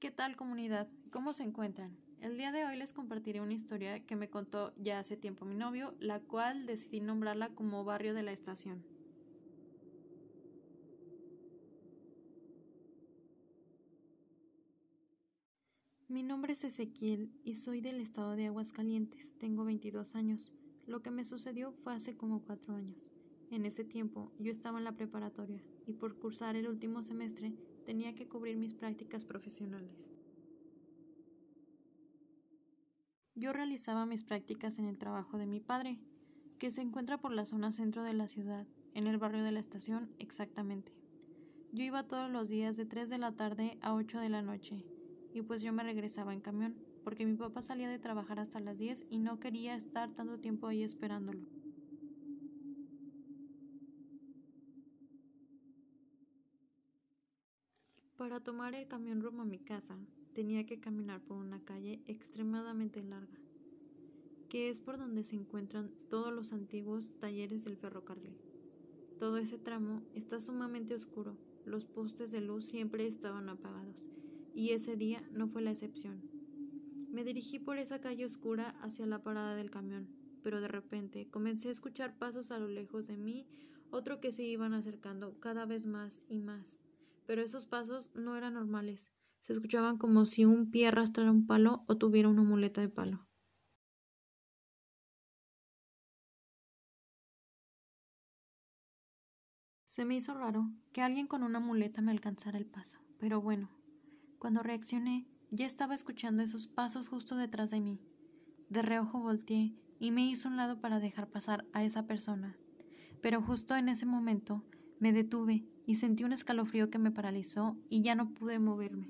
¿Qué tal comunidad? ¿Cómo se encuentran? El día de hoy les compartiré una historia que me contó ya hace tiempo mi novio, la cual decidí nombrarla como Barrio de la Estación. Mi nombre es Ezequiel y soy del estado de Aguascalientes. Tengo 22 años. Lo que me sucedió fue hace como cuatro años. En ese tiempo yo estaba en la preparatoria y por cursar el último semestre tenía que cubrir mis prácticas profesionales. Yo realizaba mis prácticas en el trabajo de mi padre, que se encuentra por la zona centro de la ciudad, en el barrio de la estación exactamente. Yo iba todos los días de 3 de la tarde a 8 de la noche, y pues yo me regresaba en camión, porque mi papá salía de trabajar hasta las 10 y no quería estar tanto tiempo ahí esperándolo. Para tomar el camión rumbo a mi casa, tenía que caminar por una calle extremadamente larga, que es por donde se encuentran todos los antiguos talleres del ferrocarril. Todo ese tramo está sumamente oscuro, los postes de luz siempre estaban apagados, y ese día no fue la excepción. Me dirigí por esa calle oscura hacia la parada del camión, pero de repente comencé a escuchar pasos a lo lejos de mí, otro que se iban acercando cada vez más y más pero esos pasos no eran normales. Se escuchaban como si un pie arrastrara un palo o tuviera una muleta de palo. Se me hizo raro que alguien con una muleta me alcanzara el paso, pero bueno, cuando reaccioné ya estaba escuchando esos pasos justo detrás de mí. De reojo volteé y me hice un lado para dejar pasar a esa persona, pero justo en ese momento me detuve y sentí un escalofrío que me paralizó y ya no pude moverme.